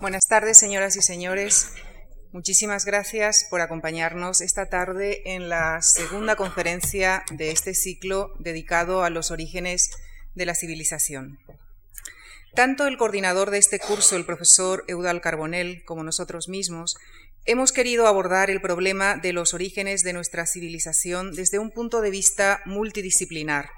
Buenas tardes, señoras y señores. Muchísimas gracias por acompañarnos esta tarde en la segunda conferencia de este ciclo dedicado a los orígenes de la civilización. Tanto el coordinador de este curso, el profesor Eudal Carbonell, como nosotros mismos, hemos querido abordar el problema de los orígenes de nuestra civilización desde un punto de vista multidisciplinar,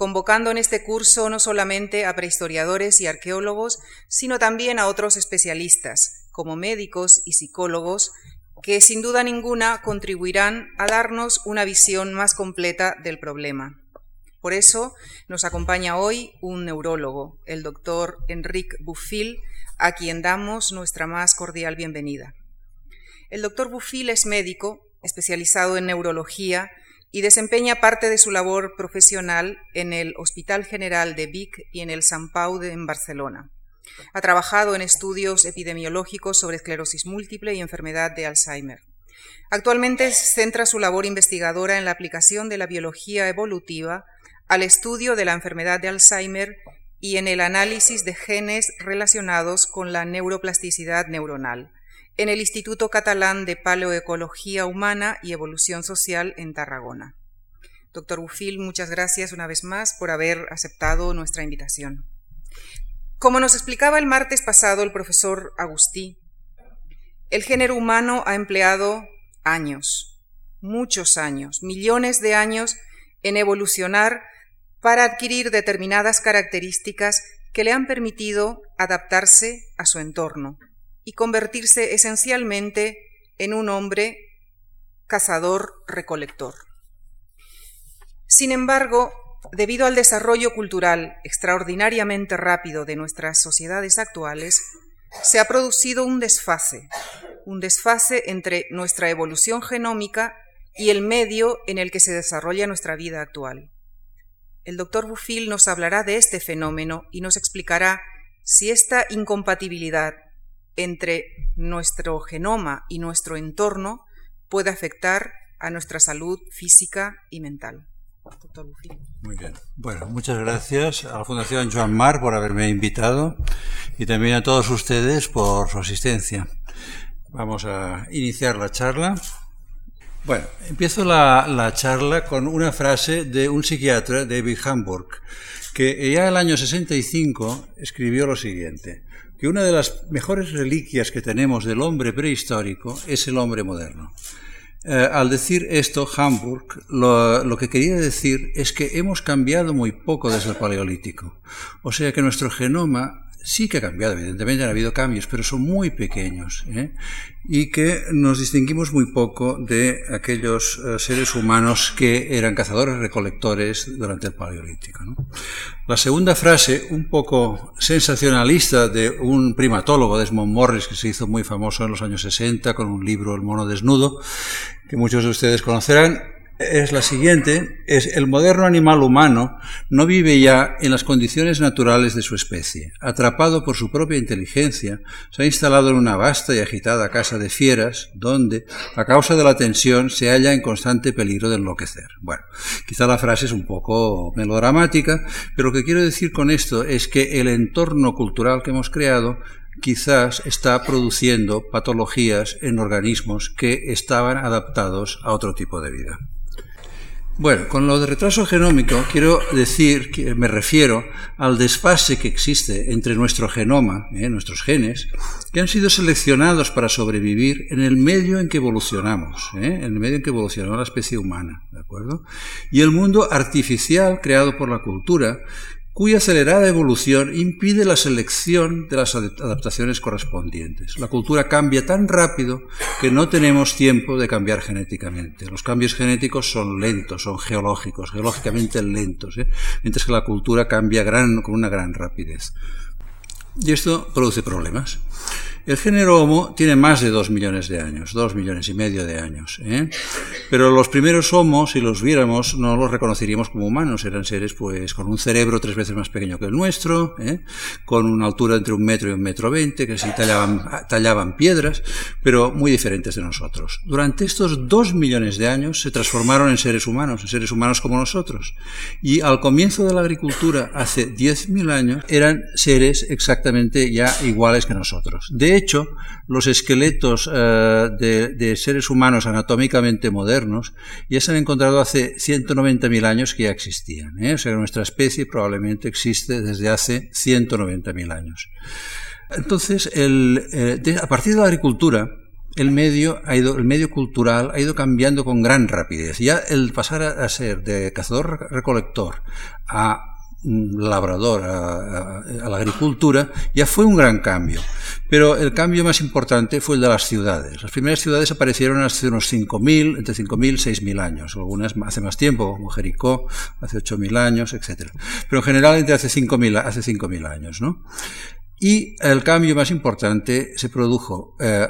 convocando en este curso no solamente a prehistoriadores y arqueólogos, sino también a otros especialistas, como médicos y psicólogos, que sin duda ninguna contribuirán a darnos una visión más completa del problema. Por eso nos acompaña hoy un neurólogo, el doctor Enrique Buffil, a quien damos nuestra más cordial bienvenida. El doctor Buffil es médico, especializado en neurología, y desempeña parte de su labor profesional en el Hospital General de Vic y en el San Pau de, Barcelona. Ha trabajado en estudios epidemiológicos sobre esclerosis múltiple y enfermedad de Alzheimer. Actualmente centra su labor investigadora en la aplicación de la biología evolutiva al estudio de la enfermedad de Alzheimer y en el análisis de genes relacionados con la neuroplasticidad neuronal en el Instituto Catalán de Paleoecología Humana y Evolución Social en Tarragona. Doctor Bufil, muchas gracias una vez más por haber aceptado nuestra invitación. Como nos explicaba el martes pasado el profesor Agustí, el género humano ha empleado años, muchos años, millones de años en evolucionar para adquirir determinadas características que le han permitido adaptarse a su entorno, y convertirse esencialmente en un hombre cazador-recolector. Sin embargo, debido al desarrollo cultural extraordinariamente rápido de nuestras sociedades actuales, se ha producido un desfase, un desfase entre nuestra evolución genómica y el medio en el que se desarrolla nuestra vida actual. El doctor Buffil nos hablará de este fenómeno y nos explicará si esta incompatibilidad entre nuestro genoma y nuestro entorno puede afectar a nuestra salud física y mental. Muy bien. Bueno, muchas gracias a la Fundación Joan Mar por haberme invitado y también a todos ustedes por su asistencia. Vamos a iniciar la charla. Bueno, empiezo la, la charla con una frase de un psiquiatra, David Hamburg, que ya en el año 65 escribió lo siguiente que una de las mejores reliquias que tenemos del hombre prehistórico es el hombre moderno. Eh, al decir esto, Hamburg lo, lo, que quería decir es que hemos cambiado muy poco desde el Paleolítico. O sea que nuestro genoma sí que ha cambiado, evidentemente han habido cambios, pero son muy pequeños ¿eh? y que nos distinguimos muy poco de aquellos eh, seres humanos que eran cazadores recolectores durante el Paleolítico. ¿no? La segunda frase, un poco sensacionalista, de un primatólogo, Desmond Morris, que se hizo muy famoso en los años 60 con un libro El mono desnudo, que muchos de ustedes conocerán, es la siguiente, es el moderno animal humano no vive ya en las condiciones naturales de su especie. Atrapado por su propia inteligencia, se ha instalado en una vasta y agitada casa de fieras, donde, a causa de la tensión, se halla en constante peligro de enloquecer. Bueno, quizá la frase es un poco melodramática, pero lo que quiero decir con esto es que el entorno cultural que hemos creado quizás está produciendo patologías en organismos que estaban adaptados a otro tipo de vida. Bueno, con lo de retraso genómico quiero decir que me refiero al desfase que existe entre nuestro genoma, ¿eh? nuestros genes, que han sido seleccionados para sobrevivir en el medio en que evolucionamos, ¿eh? en el medio en que evolucionó la especie humana, ¿de acuerdo? Y el mundo artificial creado por la cultura, cuya acelerada evolución impide la selección de las adaptaciones correspondientes. La cultura cambia tan rápido que no tenemos tiempo de cambiar genéticamente. Los cambios genéticos son lentos, son geológicos, geológicamente lentos, ¿eh? mientras que la cultura cambia gran, con una gran rapidez. Y esto produce problemas. El género Homo tiene más de dos millones de años, dos millones y medio de años. ¿eh? Pero los primeros Homo, si los viéramos, no los reconoceríamos como humanos. Eran seres pues con un cerebro tres veces más pequeño que el nuestro, ¿eh? con una altura entre un metro y un metro veinte, que sí tallaban, piedras, pero muy diferentes de nosotros. Durante estos dos millones de años se transformaron en seres humanos, en seres humanos como nosotros. Y al comienzo de la agricultura, hace diez mil años, eran seres exactamente ya iguales que nosotros. Hecho, los esqueletos eh, de, seres humanos anatómicamente modernos ya se han encontrado hace 190.000 años que ya existían. ¿eh? O sea, nuestra especie probablemente existe desde hace 190.000 años. Entonces, eh, a partir de la agricultura, el medio, ha ido, el medio cultural ha ido cambiando con gran rapidez. Ya el pasar a ser de cazador-recolector a labrador a, la agricultura, ya fue un gran cambio. Pero el cambio más importante fue el de las ciudades. Las primeras ciudades aparecieron hace unos 5.000, entre 5.000 y 6.000 años. Algunas hace más tiempo, como Jericó, hace 8.000 años, etc. Pero en general entre hace 5.000 hace 5.000 años. ¿no? Y el cambio más importante se produjo eh,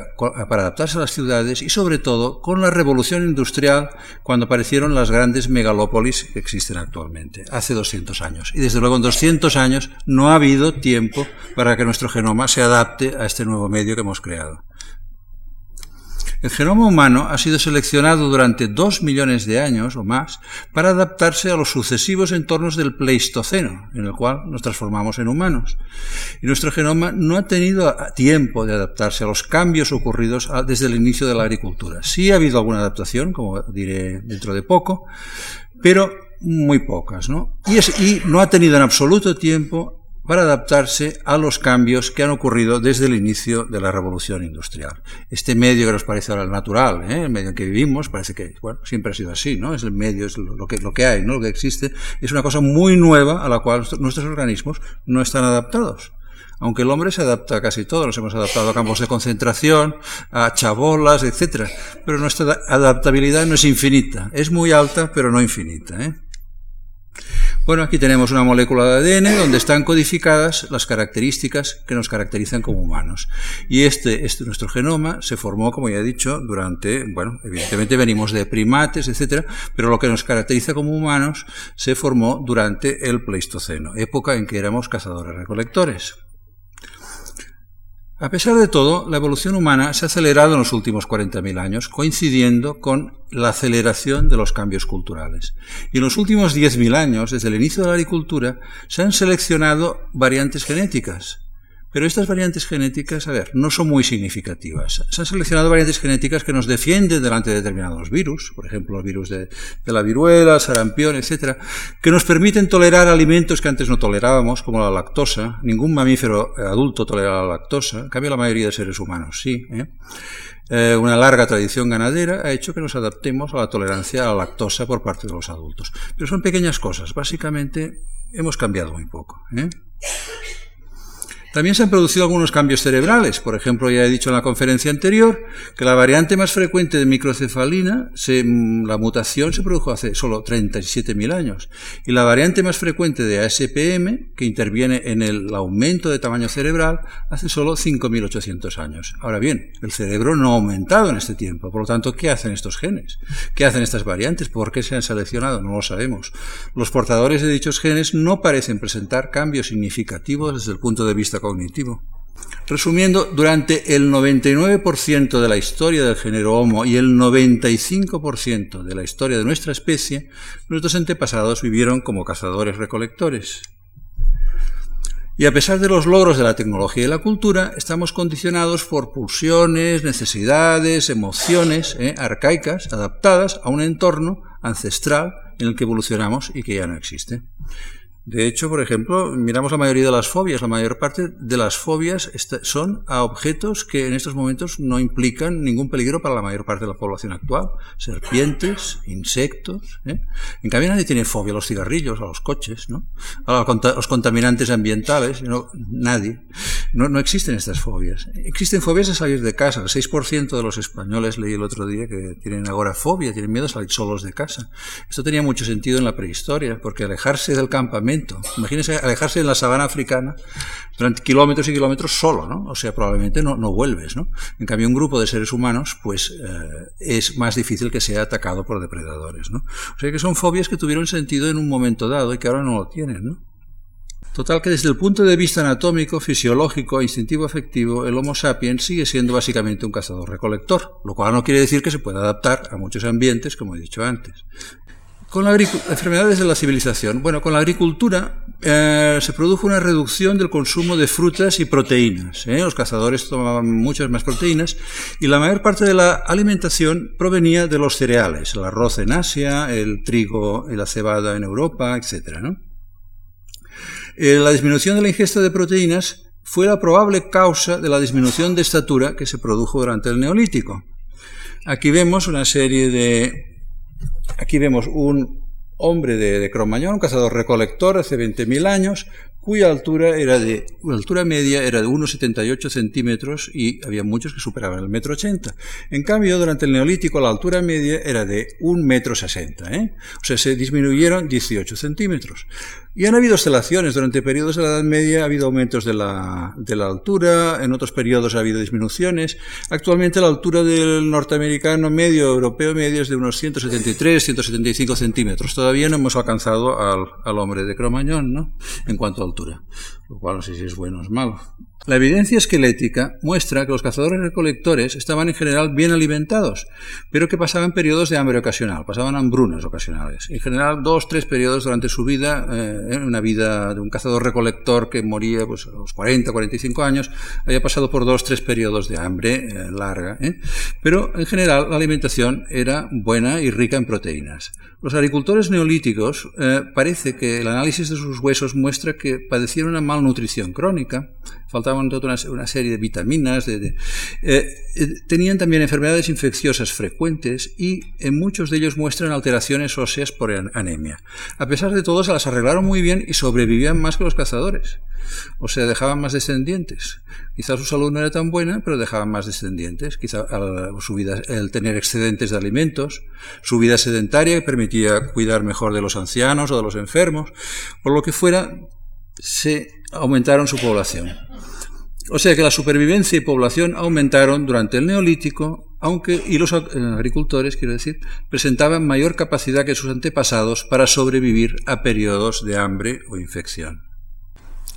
para adaptarse a las ciudades y sobre todo con la revolución industrial cuando aparecieron las grandes megalópolis que existen actualmente, hace 200 años. Y desde luego en 200 años no ha habido tiempo para que nuestro genoma se adapte a este nuevo medio que hemos creado. El genoma humano ha sido seleccionado durante dos millones de años o más para adaptarse a los sucesivos entornos del Pleistoceno, en el cual nos transformamos en humanos. Y nuestro genoma no ha tenido tiempo de adaptarse a los cambios ocurridos desde el inicio de la agricultura. Sí ha habido alguna adaptación, como diré dentro de poco, pero muy pocas, ¿no? Y, no ha tenido en absoluto tiempo para adaptarse a los cambios que han ocurrido desde el inicio de la revolución industrial. Este medio que nos parece ahora natural, ¿eh? el medio en que vivimos, parece que siempre ha sido así, ¿no? Es el medio, es lo que, lo que hay, ¿no? lo que existe, es una cosa muy nueva a la cual nuestros organismos no están adaptados aunque el hombre se adapta a casi todo, nos hemos adaptado a campos de concentración, a chabolas, etc. Pero nuestra adaptabilidad no es infinita, es muy alta, pero no infinita. ¿eh? Bueno, aquí tenemos una molécula de ADN donde están codificadas las características que nos caracterizan como humanos. Y este, este, nuestro genoma se formó, como ya he dicho, durante, bueno, evidentemente venimos de primates, etcétera, pero lo que nos caracteriza como humanos se formó durante el Pleistoceno, época en que éramos cazadores-recolectores. A pesar de todo, la evolución humana se ha acelerado en los últimos 40.000 años, coincidiendo con la aceleración de los cambios culturales. Y en los últimos 10.000 años, desde el inicio de la agricultura, se han seleccionado variantes genéticas pero estas variantes genéticas, a ver, no son muy significativas. Se han seleccionado variantes genéticas que nos defienden delante de determinados virus, por ejemplo, los virus de, la viruela, sarampión, etcétera, que nos permiten tolerar alimentos que antes no tolerábamos, como la lactosa. Ningún mamífero adulto tolera la lactosa, en cambio la mayoría de seres humanos sí. ¿eh? Eh, una larga tradición ganadera ha hecho que nos adaptemos a la tolerancia a la lactosa por parte de los adultos. Pero son pequeñas cosas. Básicamente hemos cambiado muy poco. ¿eh? También se han producido algunos cambios cerebrales. Por ejemplo, ya he dicho en la conferencia anterior que la variante más frecuente de microcefalina, mm, la mutación se produjo hace solo 37.000 años. Y la variante más frecuente de ASPM, que interviene en el aumento de tamaño cerebral, hace solo 5.800 años. Ahora bien, el cerebro no ha aumentado en este tiempo. Por lo tanto, ¿qué hacen estos genes? ¿Qué hacen estas variantes? ¿Por qué se han seleccionado? No lo sabemos. Los portadores de dichos genes no parecen presentar cambios significativos desde el punto de vista cognitivo. Resumiendo, durante el 99% de la historia del género Homo y el 95% de la historia de nuestra especie, nuestros antepasados vivieron como cazadores-recolectores. Y a pesar de los logros de la tecnología y la cultura, estamos condicionados por pulsiones, necesidades, emociones eh, arcaicas, adaptadas a un entorno ancestral en el que evolucionamos y que ya no existe. De hecho, por ejemplo, miramos la mayoría de las fobias. La mayor parte de las fobias son a objetos que en estos momentos no implican ningún peligro para la mayor parte de la población actual. Serpientes, insectos. ¿eh? En cambio, nadie tiene fobia a los cigarrillos, a los coches, ¿no? a los contaminantes ambientales. No, nadie. No, no existen estas fobias. Existen fobias a salir de casa. El 6% de los españoles, leí el otro día, que tienen agorafobia, tienen miedo a salir solos de casa. Esto tenía mucho sentido en la prehistoria, porque alejarse del campamento aislamiento. Imagínense alejarse en la sabana africana durante kilómetros y kilómetros solo, ¿no? O sea, probablemente no, no vuelves, ¿no? En cambio, un grupo de seres humanos, pues eh, es más difícil que sea atacado por depredadores, ¿no? O sea que son fobias que tuvieron sentido en un momento dado y que ahora no lo tienen, ¿no? Total que desde el punto de vista anatómico, fisiológico e instintivo afectivo, el Homo sapiens sigue siendo básicamente un cazador-recolector, lo cual no quiere decir que se pueda adaptar a muchos ambientes, como he dicho antes. Con las enfermedades de la civilización. Bueno, con la agricultura eh, se produjo una reducción del consumo de frutas y proteínas. ¿eh? Los cazadores tomaban muchas más proteínas y la mayor parte de la alimentación provenía de los cereales, el arroz en Asia, el trigo y la cebada en Europa, etc. Eh, la disminución de la ingesta de proteínas fue la probable causa de la disminución de estatura que se produjo durante el Neolítico. Aquí vemos una serie de... Aquí vemos un hombre de, de Cromañón, un cazador recolector hace 20.000 años, cuya altura era de, la altura media era de 1,78 centímetros y había muchos que superaban el metro 80. En cambio, durante el Neolítico la altura media era de 1,60 metro 60, ¿eh? O sea, se disminuyeron 18 centímetros. Y han habido oscilaciones. Durante periodos de la Edad Media ha habido aumentos de la, de la altura, en otros periodos ha habido disminuciones. Actualmente la altura del norteamericano medio, europeo medio, es de unos 173, 175 centímetros. Todavía no hemos alcanzado al, al hombre de Cromañón, ¿no? En cuanto a altura, lo cual no sé si es bueno o es malo. La evidencia esquelética muestra que los cazadores recolectores estaban en general bien alimentados, pero que pasaban periodos de hambre ocasional, pasaban hambrunas ocasionales. En general, dos, tres periodos durante su vida, eh, una vida de un cazador recolector que moría pues, a los 40, 45 años, había pasado por dos, tres periodos de hambre eh, larga. ¿eh? Pero en general la alimentación era buena y rica en proteínas. Los agricultores neolíticos eh, parece que el análisis de sus huesos muestra que padecieron una malnutrición crónica, faltaban toda una, serie de vitaminas, eh, eh, tenían también enfermedades infecciosas frecuentes y en muchos de ellos muestran alteraciones óseas por anemia. A pesar de todo, se las arreglaron muy bien y sobrevivían más que los cazadores. O sea, dejaban más descendientes. Quizás su salud no era tan buena, pero dejaban más descendientes. Quizá su vida, el tener excedentes de alimentos, su vida sedentaria permitía cuidar mejor de los ancianos o de los enfermos, por lo que fuera, se aumentaron su población. O sea que la supervivencia y población aumentaron durante el Neolítico, aunque, y los agricultores, quiero decir, presentaban mayor capacidad que sus antepasados para sobrevivir a periodos de hambre o infección.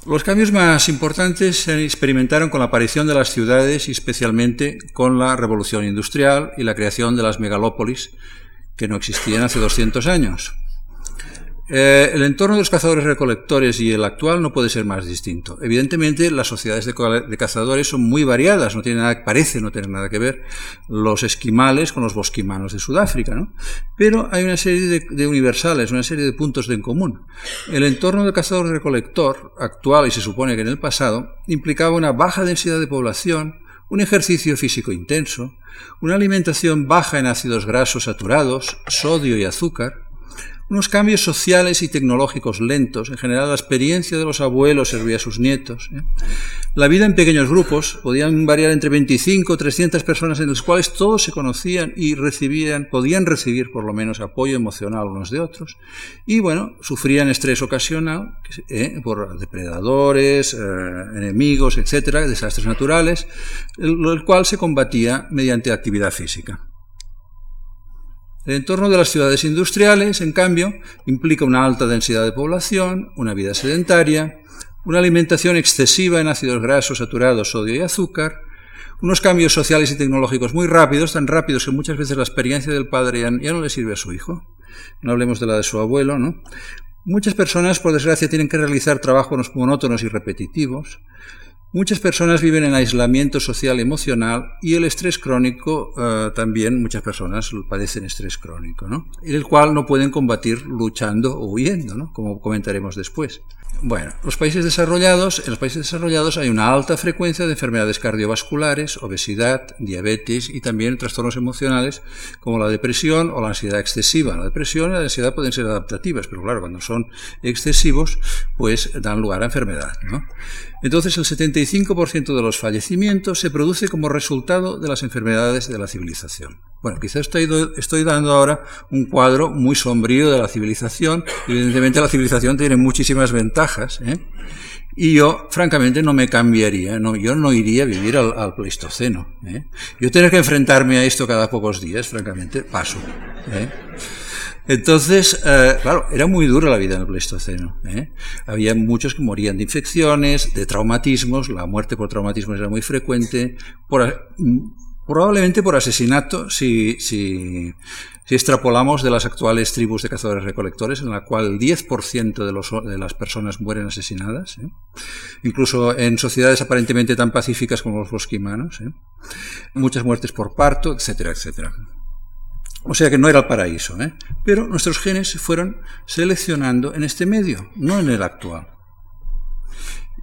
Los cambios más importantes se experimentaron con la aparición de las ciudades y especialmente con la revolución industrial y la creación de las megalópolis que no existían hace 200 años. Eh, el entorno de los cazadores recolectores y el actual no puede ser más distinto. Evidentemente, las sociedades de, cazadores son muy variadas, no tiene nada, parece no tener nada que ver los esquimales con los bosquimanos de Sudáfrica, ¿no? Pero hay una serie de, de universales, una serie de puntos de en común. El entorno del cazador recolector actual y se supone que en el pasado implicaba una baja densidad de población, un ejercicio físico intenso, una alimentación baja en ácidos grasos saturados, sodio y azúcar, unos cambios sociales y tecnológicos lentos. En general, la experiencia de los abuelos servía a sus nietos. ¿eh? La vida en pequeños grupos podían variar entre 25 o 300 personas en los cuales todos se conocían y recibían, podían recibir por lo menos apoyo emocional unos de otros. Y bueno, sufrían estrés ocasional ¿eh? por depredadores, eh, enemigos, etcétera, desastres naturales, el cual se combatía mediante actividad física. El entorno de las ciudades industriales, en cambio, implica una alta densidad de población, una vida sedentaria, una alimentación excesiva en ácidos grasos saturados, sodio y azúcar, unos cambios sociales y tecnológicos muy rápidos, tan rápidos que muchas veces la experiencia del padre ya, no le sirve a su hijo. No hablemos de la de su abuelo, ¿no? Muchas personas, por desgracia, tienen que realizar trabajos monótonos y repetitivos. Muchas personas viven en aislamiento social emocional y el estrés crónico eh, también muchas personas padecen estrés crónico, ¿no? el cual no pueden combatir luchando o huyendo, ¿no? como comentaremos después. Bueno, los países desarrollados, en los países desarrollados hay una alta frecuencia de enfermedades cardiovasculares, obesidad, diabetes y también trastornos emocionales como la depresión o la ansiedad excesiva. La depresión y la ansiedad pueden ser adaptativas, pero claro, cuando son excesivos, pues dan lugar a enfermedad. ¿no? Entonces, el 75% de los fallecimientos se produce como resultado de las enfermedades de la civilización. Bueno, quizás estoy, estoy dando ahora un cuadro muy sombrío de la civilización. Evidentemente la civilización tiene muchísimas ventajas. ¿eh? Y yo, francamente, no me cambiaría, yo no iría a vivir al, Pleistoceno. ¿eh? Yo tener que enfrentarme a esto cada pocos días, francamente, paso. ¿eh? Entonces, eh, claro, era muy dura la vida en el Pleistoceno. ¿eh? Había muchos que morían de infecciones, de traumatismos, la muerte por traumatismos era muy frecuente, por, probablemente por asesinato, si, si, si extrapolamos de las actuales tribus de cazadores-recolectores, en la cual el 10% de, los, de las personas mueren asesinadas, ¿eh? incluso en sociedades aparentemente tan pacíficas como los bosquimanos, ¿eh? muchas muertes por parto, etcétera, etcétera. O sea que no era el paraíso, ¿eh? pero nuestros genes se fueron seleccionando en este medio, no en el actual.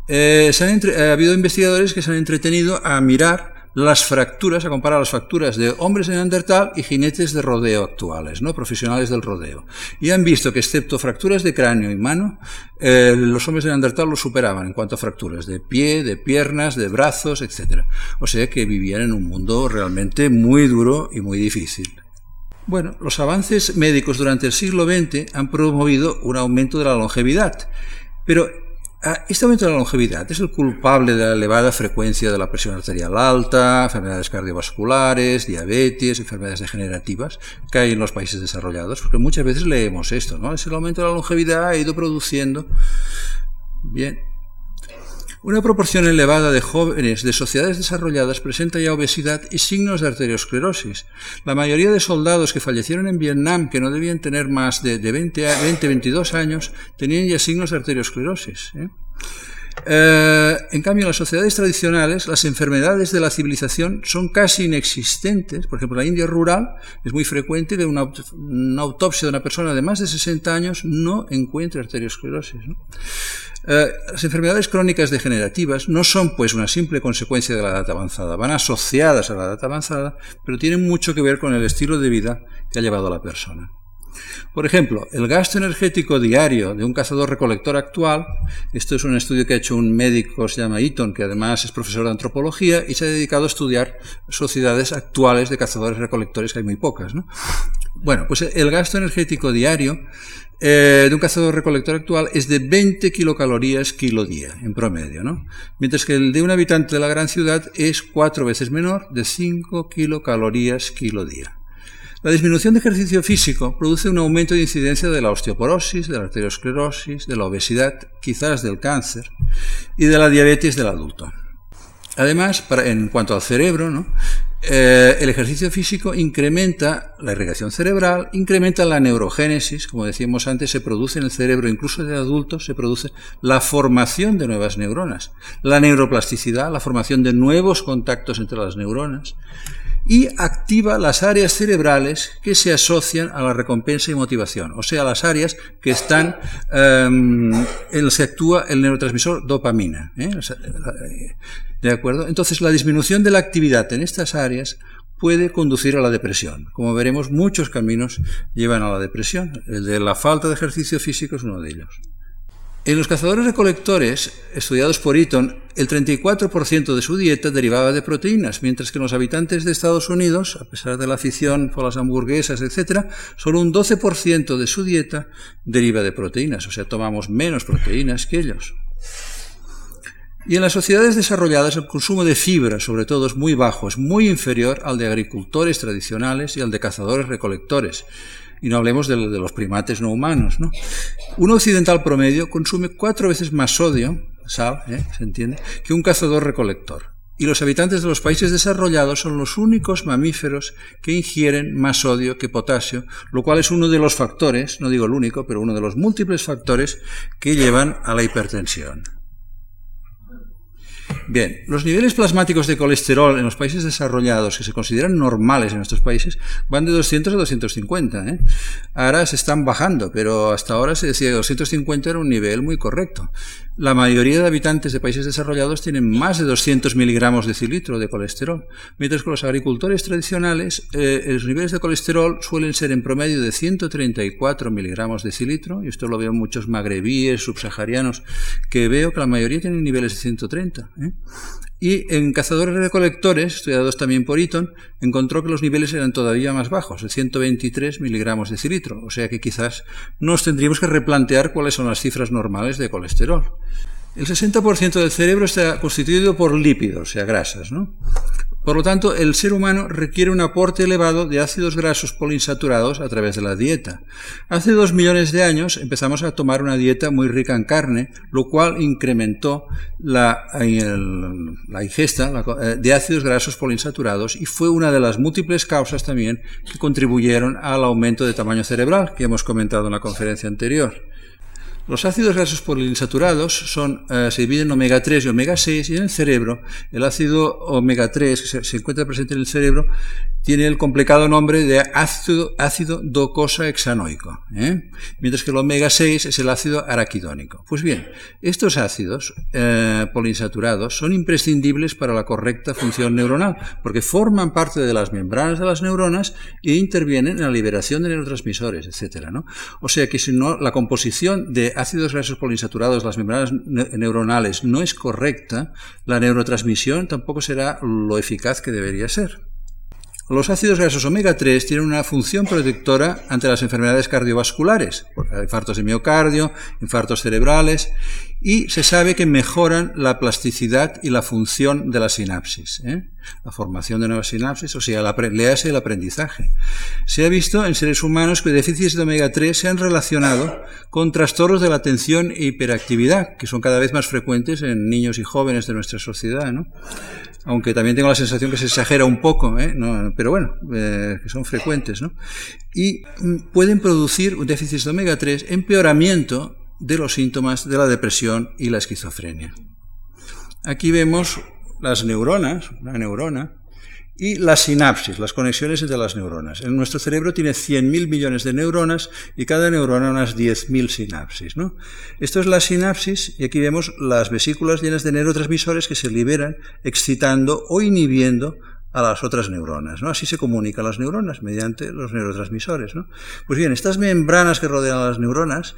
se han ha habido investigadores que se han entretenido a mirar las fracturas, a comparar las fracturas de hombres de Neandertal y jinetes de rodeo actuales, ¿no? profesionales del rodeo. Y han visto que excepto fracturas de cráneo y mano, eh, los hombres de Neandertal los superaban en cuanto a fracturas de pie, de piernas, de brazos, etc. O sea que vivían en un mundo realmente muy duro y muy difícil. Bueno, los avances médicos durante el siglo XX han promovido un aumento de la longevidad, pero Ah, este aumento de la longevidad es el culpable de la elevada frecuencia de la presión arterial alta, enfermedades cardiovasculares, diabetes, enfermedades degenerativas que hay en los países desarrollados, porque muchas veces leemos esto, ¿no? Es el aumento de la longevidad ha ido produciendo. Bien, una proporción elevada de jóvenes de sociedades desarrolladas presenta ya obesidad y signos de arteriosclerosis. La mayoría de soldados que fallecieron en Vietnam, que no debían tener más de, 20, 20, 22 años, tenían ya signos de arteriosclerosis. ¿eh? Eh, en cambio, en las sociedades tradicionales, las enfermedades de la civilización son casi inexistentes. Por ejemplo, en la India rural es muy frecuente que una, autopsia de una persona de más de 60 años no encuentre arteriosclerosis. Eh, las enfermedades crónicas degenerativas no son pues una simple consecuencia de la edad avanzada, van asociadas a la edad avanzada, pero tienen mucho que ver con el estilo de vida que ha llevado a la persona. Por ejemplo, el gasto energético diario de un cazador-recolector actual, esto es un estudio que ha hecho un médico, se llama Eaton, que además es profesor de antropología y se ha dedicado a estudiar sociedades actuales de cazadores-recolectores, que hay muy pocas. ¿no? Bueno, pues el gasto energético diario eh, de un cazador-recolector actual es de 20 kilocalorías kilo día, en promedio, ¿no? Mientras que el de un habitante de la gran ciudad es cuatro veces menor, de 5 kilocalorías kilo día. La disminución de ejercicio físico produce un aumento de incidencia de la osteoporosis, de la arteriosclerosis, de la obesidad, quizás del cáncer y de la diabetes del adulto. Además, en cuanto al cerebro, eh, el ejercicio físico incrementa la irrigación cerebral, incrementa la neurogénesis, como decíamos antes, se produce en el cerebro, incluso de adultos, se produce la formación de nuevas neuronas, la neuroplasticidad, la formación de nuevos contactos entre las neuronas, y activa las áreas cerebrales que se asocian a la recompensa y motivación, o sea, las áreas que están em, en las que actúa el neurotransmisor dopamina. ¿eh? ¿De acuerdo? Entonces, la disminución de la actividad en estas áreas puede conducir a la depresión. Como veremos, muchos caminos llevan a la depresión. El de la falta de ejercicio físico es uno de ellos. En los cazadores recolectores, estudiados por Eaton, el 34% de su dieta derivaba de proteínas, mientras que los habitantes de Estados Unidos, a pesar de la afición por las hamburguesas, etc., solo un 12% de su dieta deriva de proteínas, o sea, tomamos menos proteínas que ellos. Y en las sociedades desarrolladas el consumo de fibra, sobre todo, es muy bajo, es muy inferior al de agricultores tradicionales y al de cazadores recolectores y no hablemos de, los primates no humanos. ¿no? Un occidental promedio consume cuatro veces más sodio, sal, ¿eh? ¿se entiende?, que un cazador-recolector. Y los habitantes de los países desarrollados son los únicos mamíferos que ingieren más sodio que potasio, lo cual es uno de los factores, no digo el único, pero uno de los múltiples factores que llevan a la hipertensión. Bien, los niveles plasmáticos de colesterol en los países desarrollados, que se consideran normales en nuestros países, van de 200 a 250. ¿eh? Ahora se están bajando, pero hasta ahora se decía que 250 era un nivel muy correcto. La mayoría de habitantes de países desarrollados tienen más de 200 miligramos de cilitro de colesterol, mientras que los agricultores tradicionales, eh, los niveles de colesterol suelen ser en promedio de 134 miligramos de cilitro, y esto lo veo en muchos magrebíes, subsaharianos, que veo que la mayoría tienen niveles de 130. ¿eh? Y en cazadores recolectores, estudiados también por Eaton, encontró que los niveles eran todavía más bajos, de 123 miligramos de cilitro, o sea que quizás nos tendríamos que replantear cuáles son las cifras normales de colesterol. El 60% del cerebro está constituido por lípidos, o sea, grasas, ¿no? Por lo tanto, el ser humano requiere un aporte elevado de ácidos grasos poliinsaturados a través de la dieta. Hace dos millones de años empezamos a tomar una dieta muy rica en carne, lo cual incrementó la, la ingesta eh, de ácidos grasos poliinsaturados y fue una de las múltiples causas también que contribuyeron al aumento de tamaño cerebral que hemos comentado en la conferencia anterior. Los ácidos grasos poliinsaturados son, eh, se dividen en omega 3 y omega 6 y en el cerebro el ácido omega 3 que se, encuentra presente en el cerebro tiene el complicado nombre de ácido, ácido docosa hexanoico, ¿eh? mientras que el omega 6 es el ácido araquidónico. Pues bien, estos ácidos eh, poliinsaturados son imprescindibles para la correcta función neuronal porque forman parte de las membranas de las neuronas e intervienen en la liberación de neurotransmisores, etc. ¿no? O sea que si no, la composición de ácidos grasos poliinsaturados, las membranas neuronales, no es correcta, la neurotransmisión tampoco será lo eficaz que debería ser. Los ácidos grasos omega 3 tienen una función protectora ante las enfermedades cardiovasculares, infartos de miocardio, infartos cerebrales, y se sabe que mejoran la plasticidad y la función de la sinapsis, ¿eh? la formación de nuevas sinapsis, o sea, lease el aprendizaje. Se ha visto en seres humanos que déficits de omega 3 se han relacionado con trastornos de la atención e hiperactividad, que son cada vez más frecuentes en niños y jóvenes de nuestra sociedad. ¿no? aunque también tengo la sensación que se exagera un poco, ¿eh? pero bueno, eh, que son frecuentes, ¿no? Y mm, pueden producir un déficit de omega 3, empeoramiento de los síntomas de la depresión y la esquizofrenia. Aquí vemos las neuronas, una neurona, y la sinapsis, las conexiones entre las neuronas. Nuestro cerebro tiene 100.000 millones de neuronas y cada neurona unas 10.000 sinapsis. ¿no? Esto es la sinapsis y aquí vemos las vesículas llenas de neurotransmisores que se liberan excitando o inhibiendo a las otras neuronas. ¿no? Así se comunican las neuronas mediante los neurotransmisores. ¿no? Pues bien, estas membranas que rodean a las neuronas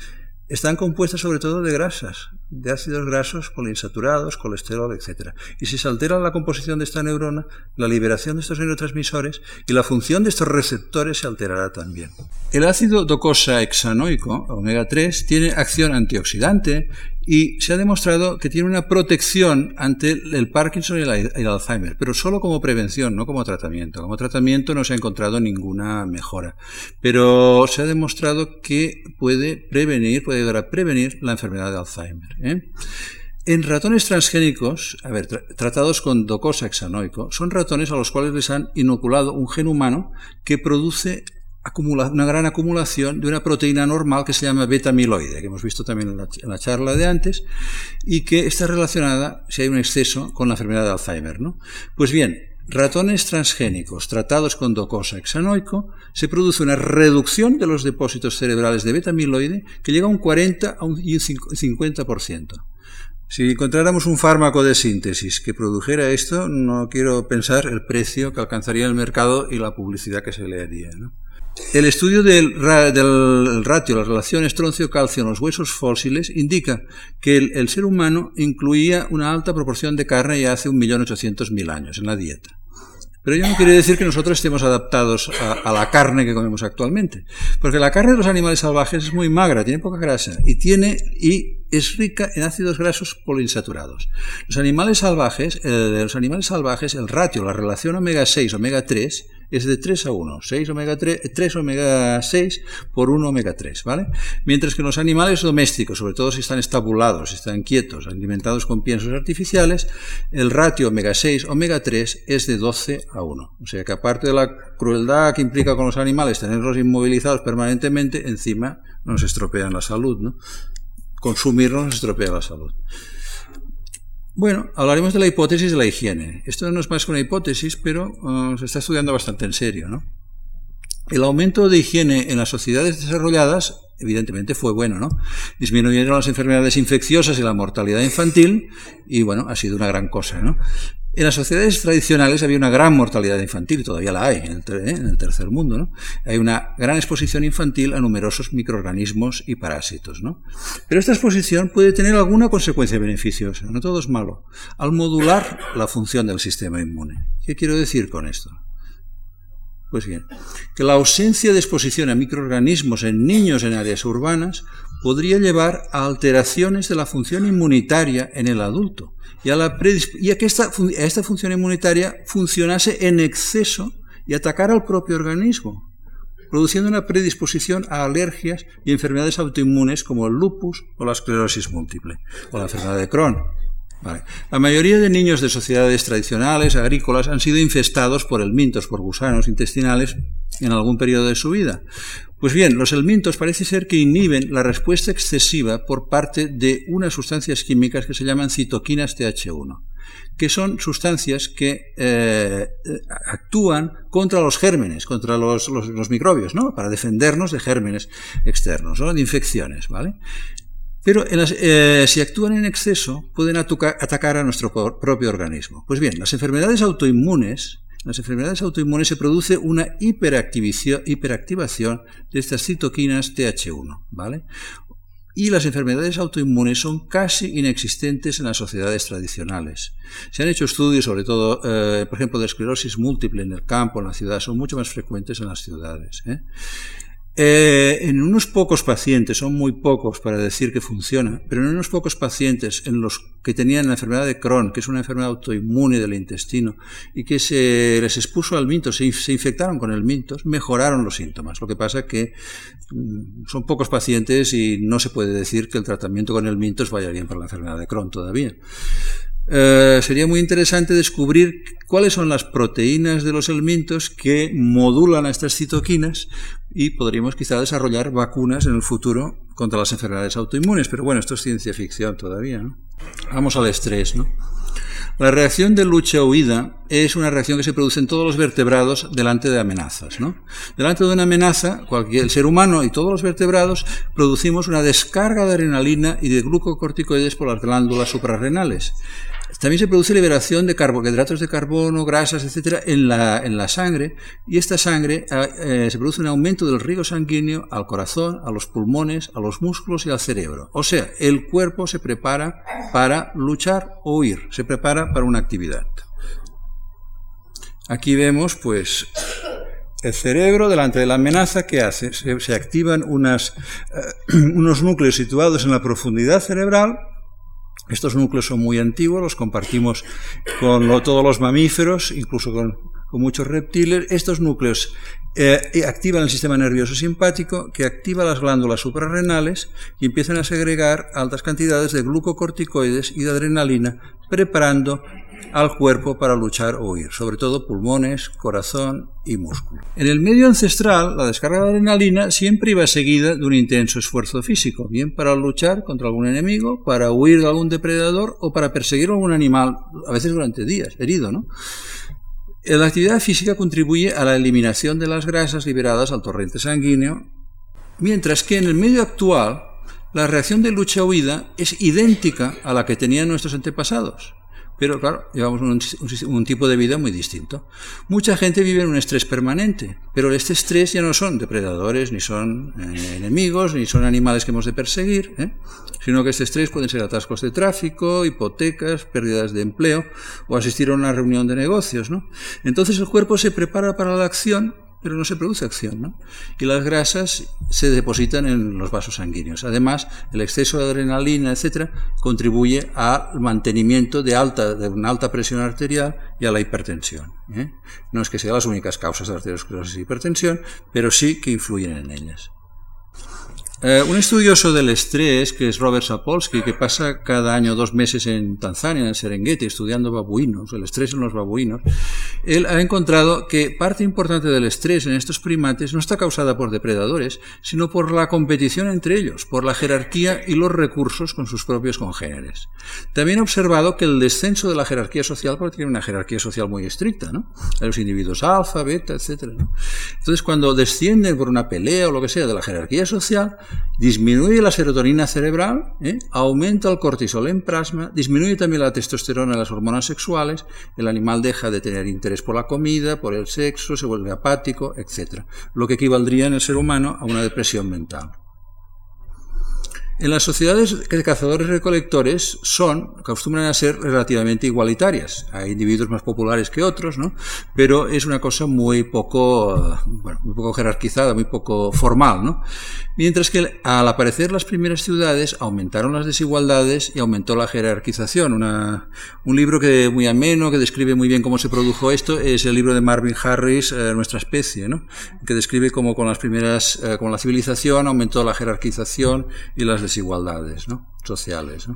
están compuestas sobre todo de grasas, de ácidos grasos poliinsaturados, colesterol, etc. Y si se altera la composición de esta neurona, la liberación de estos neurotransmisores y la función de estos receptores se alterará también. El ácido docosahexanoico, omega 3, tiene acción antioxidante y se ha demostrado que tiene una protección ante el Parkinson y el Alzheimer, pero solo como prevención, no como tratamiento. Como tratamiento no se ha encontrado ninguna mejora, pero se ha demostrado que puede prevenir, puede ayudar a prevenir la enfermedad de Alzheimer. ¿eh? En ratones transgénicos, a ver, tratados con docosahexanoico, son ratones a los cuales les han inoculado un gen humano que produce una gran acumulación de una proteína normal que se llama beta-amiloide, que hemos visto también en la, charla de antes, y que está relacionada, si hay un exceso, con la enfermedad de Alzheimer. ¿no? Pues bien, ratones transgénicos tratados con docosahexanoico se produce una reducción de los depósitos cerebrales de beta-amiloide que llega a un 40 a un 50%. Si encontráramos un fármaco de síntesis que produjera esto, no quiero pensar el precio que alcanzaría el mercado y la publicidad que se le haría. ¿no? El estudio del, ratio, la relación estroncio-calcio en los huesos fósiles, indica que el, ser humano incluía una alta proporción de carne ya hace 1.800.000 años en la dieta. Pero ello no quiere decir que nosotros estemos adaptados a, a, la carne que comemos actualmente. Porque la carne de los animales salvajes es muy magra, tiene poca grasa y, tiene, y es rica en ácidos grasos poliinsaturados. Los animales salvajes, eh, de los animales salvajes, el ratio, la relación omega 6, omega 3, es de 3 a 1, 6 omega 3, 3 omega 6 por 1 omega 3, ¿vale? Mientras que los animales domésticos, sobre todo si están estabulados, si están quietos, alimentados con piensos artificiales, el ratio omega 6, omega 3 es de 12 a 1. O sea que aparte de la crueldad que implica con los animales tenerlos inmovilizados permanentemente, encima nos estropean la salud, ¿no? Consumirlos nos estropea la salud. Bueno, hablaremos de la hipótesis de la higiene. Esto no es más que una hipótesis, pero uh, se está estudiando bastante en serio. ¿no? El aumento de higiene en las sociedades desarrolladas, evidentemente, fue bueno. ¿no? Disminuyeron las enfermedades infecciosas y la mortalidad infantil, y bueno, ha sido una gran cosa. ¿no? En las sociedades tradicionales había una gran mortalidad infantil, todavía la hay en el, tercer mundo. Hay una gran exposición infantil a numerosos microorganismos y parásitos. ¿no? Pero esta exposición puede tener alguna consecuencia beneficiosa, no todo es malo, al modular la función del sistema inmune. ¿Qué quiero decir con esto? Pues bien, que la ausencia de exposición a microorganismos en niños en áreas urbanas podría llevar a alteraciones de la función inmunitaria en el adulto y a, a que esta, esta función inmunitaria funcionase en exceso y atacara al propio organismo, produciendo una predisposición a alergias y enfermedades autoinmunes como el lupus o la esclerosis múltiple o la enfermedad de Crohn. La mayoría de niños de sociedades tradicionales, agrícolas, han sido infestados por elmintos, por gusanos intestinales en algún periodo de su vida. Pues bien, los elmintos parece ser que inhiben la respuesta excesiva por parte de unas sustancias químicas que se llaman citoquinas TH1, que son sustancias que eh, actúan contra los gérmenes, contra los, microbios, ¿no? para defendernos de gérmenes externos, de infecciones. ¿vale? Pero eh, si actúan en exceso, pueden atacar a nuestro propio organismo. Pues bien, las enfermedades autoinmunes, las enfermedades autoinmunes se produce una hiperactivación de estas citoquinas TH1, ¿vale? Y las enfermedades autoinmunes son casi inexistentes en las sociedades tradicionales. Se han hecho estudios, sobre todo, eh, por ejemplo, de esclerosis múltiple en el campo, en la ciudad, son mucho más frecuentes en las ciudades. ¿eh? Eh, en unos pocos pacientes, son muy pocos para decir que funciona, pero en unos pocos pacientes en los que tenían la enfermedad de Crohn, que es una enfermedad autoinmune del intestino, y que se les expuso al mintos, se, infectaron con el mintos, mejoraron los síntomas. Lo que pasa es que mm, son pocos pacientes y no se puede decir que el tratamiento con el mintos vaya bien para la enfermedad de Crohn todavía. Eh, sería muy interesante descubrir cuáles son las proteínas de los elementos que modulan a estas citoquinas y podríamos quizá desarrollar vacunas en el futuro contra las enfermedades autoinmunes. Pero bueno, esto es ciencia ficción todavía. ¿no? Vamos al estrés. ¿no? La reacción de lucha-huida es una reacción que se produce en todos los vertebrados delante de amenazas. ¿no? Delante de una amenaza, cualquier, el ser humano y todos los vertebrados producimos una descarga de adrenalina y de glucocorticoides por las glándulas suprarrenales. También se produce liberación de carbohidratos de carbono, grasas, etcétera, en la, sangre, y esta sangre ah, eh, se produce un aumento del riego sanguíneo al corazón, a los pulmones, a los músculos y al cerebro. O sea, el cuerpo se prepara para luchar o huir, se prepara para una actividad. Aquí vemos, pues, el cerebro, delante de la amenaza, ¿qué hace? Se, activan eh, unos núcleos situados en la profundidad cerebral estos núcleos son muy antiguos, los compartimos con todos los mamíferos, incluso con, muchos reptiles. Estos núcleos eh, activan el sistema nervioso simpático, que activa las glándulas suprarrenales y empiezan a segregar altas cantidades de glucocorticoides y de adrenalina, preparando al cuerpo para luchar o huir, sobre todo pulmones, corazón y músculo. En el medio ancestral, la descarga de adrenalina siempre iba seguida de un intenso esfuerzo físico, bien para luchar contra algún enemigo, para huir de algún depredador o para perseguir a algún animal, a veces durante días, herido, ¿no? La actividad física contribuye a la eliminación de las grasas liberadas al torrente sanguíneo, mientras que en el medio actual la reacción de lucha-huida es idéntica a la que tenían nuestros antepasados. Pero claro, llevamos un, tipo de vida muy distinto. Mucha gente vive en un estrés permanente, pero este estrés ya no son depredadores, ni son eh, enemigos, ni son animales que hemos de perseguir, ¿eh? sino que este estrés pueden ser atascos de tráfico, hipotecas, pérdidas de empleo o asistir a una reunión de negocios. ¿no? Entonces el cuerpo se prepara para la acción pero no se produce acción, ¿no? Y las grasas se depositan en los vasos sanguíneos. Además, el exceso de adrenalina, etcétera, contribuye al mantenimiento de, alta, de una alta presión arterial y a la hipertensión. ¿eh? No es que sean las únicas causas de arteriosclerosis y hipertensión, pero sí que influyen en ellas. Eh, un estudioso del estrés, que es Robert Sapolsky, que pasa cada año dos meses en Tanzania, en Serengeti, estudiando babuinos, el estrés en los babuinos, él ha encontrado que parte importante del estrés en estos primates no está causada por depredadores, sino por la competición entre ellos, por la jerarquía y los recursos con sus propios congéneres. También ha observado que el descenso de la jerarquía social, porque tiene una jerarquía social muy estricta, ¿no? Los individuos alfa, beta, etc. Entonces, cuando descienden por una pelea o lo que sea de la jerarquía social, disminuye la serotonina cerebral, ¿eh? aumenta el cortisol en plasma, disminuye también la testosterona y las hormonas sexuales, el animal deja de tener interés por la comida, por el sexo, se vuelve apático, etc. Lo que equivaldría en el ser humano a una depresión mental. En las sociedades de cazadores recolectores son, acostumbran a ser relativamente igualitarias. Hay individuos más populares que otros, ¿no? Pero es una cosa muy poco, muy poco jerarquizada, muy poco formal, ¿no? Mientras que al aparecer las primeras ciudades aumentaron las desigualdades y aumentó la jerarquización. un libro que muy ameno, que describe muy bien cómo se produjo esto, es el libro de Marvin Harris, eh, Nuestra especie, ¿no? Que describe cómo con las primeras, eh, con la civilización aumentó la jerarquización y las desigualdades sociales.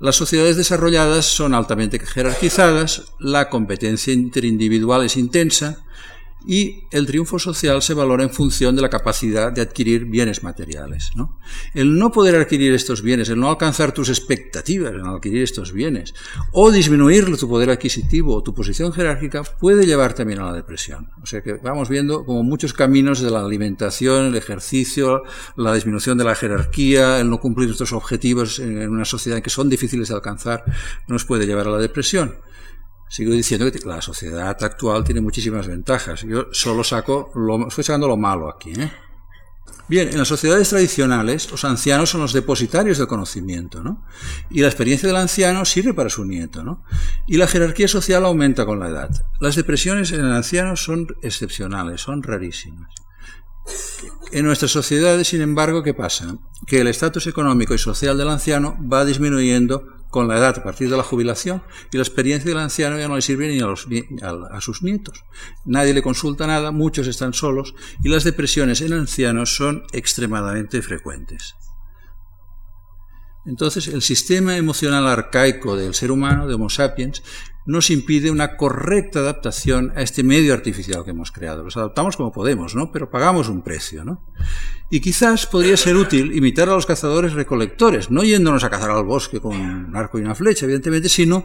Las sociedades desarrolladas son altamente jerarquizadas, la competencia interindividual es intensa y el triunfo social se valora en función de la capacidad de adquirir bienes materiales. El no poder adquirir estos bienes, el no alcanzar tus expectativas en adquirir estos bienes, o disminuir tu poder adquisitivo o tu posición jerárquica, puede llevar también a la depresión. O sea que vamos viendo como muchos caminos de la alimentación, el ejercicio, la disminución de la jerarquía, el no cumplir nuestros objetivos en una sociedad que son difíciles de alcanzar, nos puede llevar a la depresión. Sigo diciendo que la sociedad actual tiene muchísimas ventajas. Yo solo saco, lo, estoy sacando lo malo aquí. ¿eh? Bien, en las sociedades tradicionales los ancianos son los depositarios del conocimiento, ¿no? Y la experiencia del anciano sirve para su nieto, ¿no? Y la jerarquía social aumenta con la edad. Las depresiones en el anciano son excepcionales, son rarísimas. En nuestras sociedades, sin embargo, ¿qué pasa? Que el estatus económico y social del anciano va disminuyendo con la edad a partir de la jubilación y la experiencia del anciano ya no le sirve ni a, sus nietos. Nadie le consulta nada, muchos están solos y las depresiones en ancianos son extremadamente frecuentes. Entonces, el sistema emocional arcaico del ser humano, de Homo sapiens, nos impide una correcta adaptación a este medio artificial que hemos creado. Los adaptamos como podemos, ¿no? Pero pagamos un precio, ¿no? Y quizás podría ser útil imitar a los cazadores recolectores, no yéndonos a cazar al bosque con un arco y una flecha, evidentemente, sino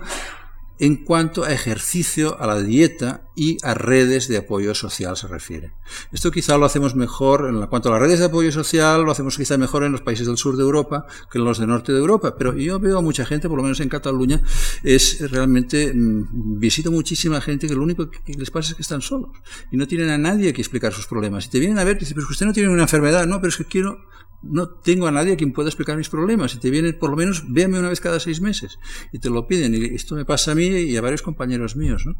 en cuanto a ejercicio, a la dieta y a redes de apoyo social se refiere. Esto quizá lo hacemos mejor, en cuanto a las redes de apoyo social, lo hacemos quizá mejor en los países del sur de Europa que en los del norte de Europa, pero yo veo a mucha gente, por lo menos en Cataluña, es realmente, mm, visito muchísima gente que lo único que les pasa es que están solos y no tienen a nadie que explicar sus problemas. Y te vienen a ver y dicen, pero usted no tiene una enfermedad, no, pero es que quiero no tengo a nadie a quien pueda explicar mis problemas. Y te vienen, por lo menos, véame una vez cada seis meses. Y te lo piden. Y esto me pasa a mí y a varios compañeros míos. ¿no?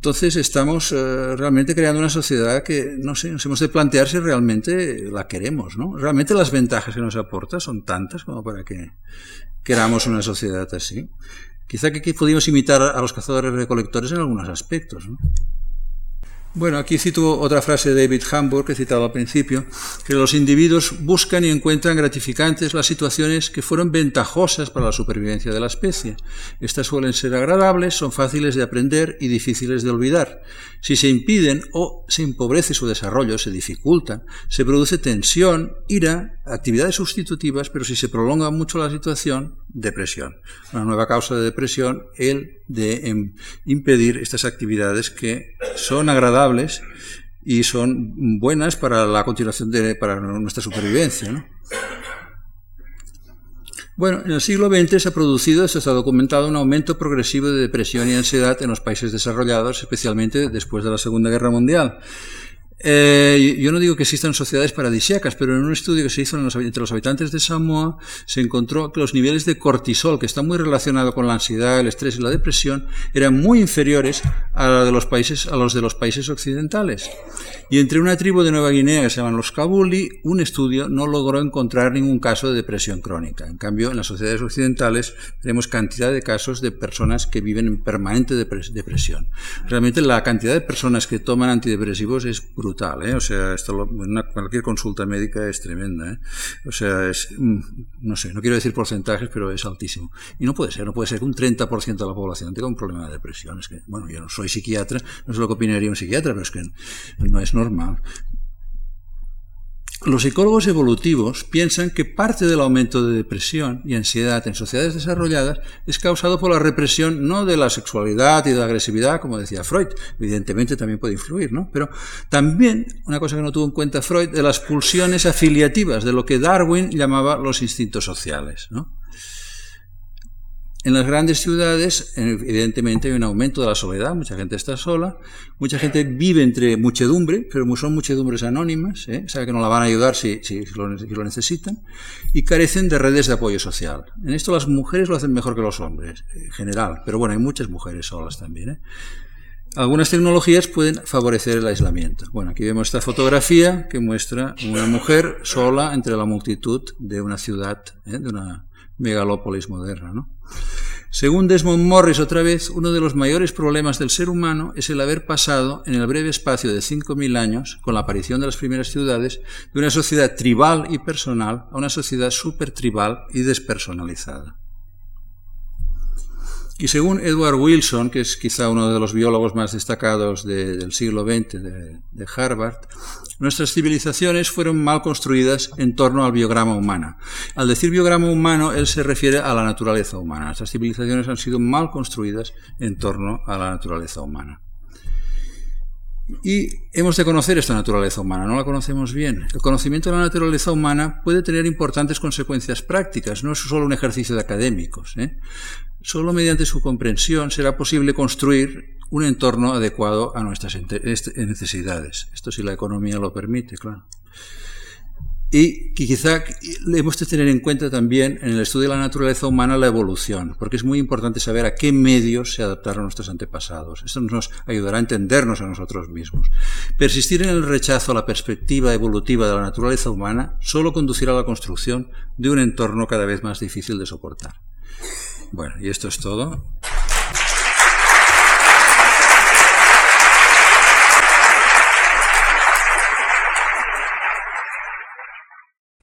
Entonces estamos eh, realmente creando una sociedad que, no sé, nos hemos de plantear si realmente la queremos. ¿no? Realmente las ventajas que nos aporta son tantas como para que queramos una sociedad así. Quizá que, que pudimos imitar a los cazadores recolectores en algunos aspectos. ¿no? Bueno, aquí cito otra frase de David Hamburg que he citado al principio, que los individuos buscan y encuentran gratificantes las situaciones que fueron ventajosas para la supervivencia de la especie. Estas suelen ser agradables, son fáciles de aprender y difíciles de olvidar. Si se impiden o se empobrece su desarrollo, se dificulta, se produce tensión, ira, actividades sustitutivas, pero si se prolonga mucho la situación, depresión. Una nueva causa de depresión, el de em, impedir estas actividades que son agradables y son buenas para la continuación de para nuestra supervivencia. Bueno, en el siglo XX se ha producido, se ha documentado un aumento progresivo de depresión y ansiedad en los países desarrollados, especialmente después de la Segunda Guerra Mundial. Eh, yo no digo que existan sociedades paradisíacas, pero en un estudio que se hizo entre los habitantes de Samoa se encontró que los niveles de cortisol, que está muy relacionado con la ansiedad, el estrés y la depresión, eran muy inferiores a, de los países, a los de los países occidentales. Y entre una tribu de Nueva Guinea que se llaman los Kabuli, un estudio no logró encontrar ningún caso de depresión crónica. En cambio, en las sociedades occidentales tenemos cantidad de casos de personas que viven en permanente depresión. Realmente la cantidad de personas que toman antidepresivos es brutal ¿eh? O sea, esto cualquier consulta médica es tremenda, ¿eh? O sea, es, mm, no sé, no quiero decir porcentajes, pero es altísimo. Y no puede ser, no puede ser que un 30% de la población tenga un problema de depresión. Es que, bueno, yo no soy psiquiatra, no sé lo que opinaría un psiquiatra, pero es que no es normal. Los psicólogos evolutivos piensan que parte del aumento de depresión y ansiedad en sociedades desarrolladas es causado por la represión no de la sexualidad y de la agresividad, como decía Freud, evidentemente también puede influir, ¿no? Pero también, una cosa que no tuvo en cuenta Freud, de las pulsiones afiliativas, de lo que Darwin llamaba los instintos sociales, ¿no? En las grandes ciudades, evidentemente, hay un aumento de la soledad, mucha gente está sola, mucha gente vive entre muchedumbre, pero son muchedumbres anónimas, ¿eh? sabe que no la van a ayudar si, lo, necesitan, y carecen de redes de apoyo social. En esto las mujeres lo hacen mejor que los hombres, en general, pero bueno, hay muchas mujeres solas también. ¿eh? Algunas tecnologías pueden favorecer el aislamiento. Bueno, aquí vemos esta fotografía que muestra una mujer sola entre la multitud de una ciudad, ¿eh? de una megalópolis moderna. ¿no? Según Desmond Morris, otra vez, uno de los mayores problemas del ser humano es el haber pasado, en el breve espacio de 5.000 años, con la aparición de las primeras ciudades, de una sociedad tribal y personal a una sociedad supertribal y despersonalizada. Y según Edward Wilson, que es quizá uno de los biólogos más destacados del siglo XX de, Harvard, nuestras civilizaciones fueron mal construidas en torno al biograma humano. Al decir biograma humano, él se refiere a la naturaleza humana. Nuestras civilizaciones han sido mal construidas en torno a la naturaleza humana. Y hemos de conocer esta naturaleza humana, no la conocemos bien. El conocimiento de la naturaleza humana puede tener importantes consecuencias prácticas, no es solo un ejercicio de académicos. ¿eh? Solo mediante su comprensión será posible construir un entorno adecuado a nuestras necesidades. Esto si la economía lo permite, claro. Y quizá hemos de tener en cuenta también en el estudio de la naturaleza humana la evolución, porque es muy importante saber a qué medios se adaptaron nuestros antepasados. Esto nos ayudará a entendernos a nosotros mismos. Persistir en el rechazo a la perspectiva evolutiva de la naturaleza humana solo conducirá a la construcción de un entorno cada vez más difícil de soportar. Bueno, y esto es todo.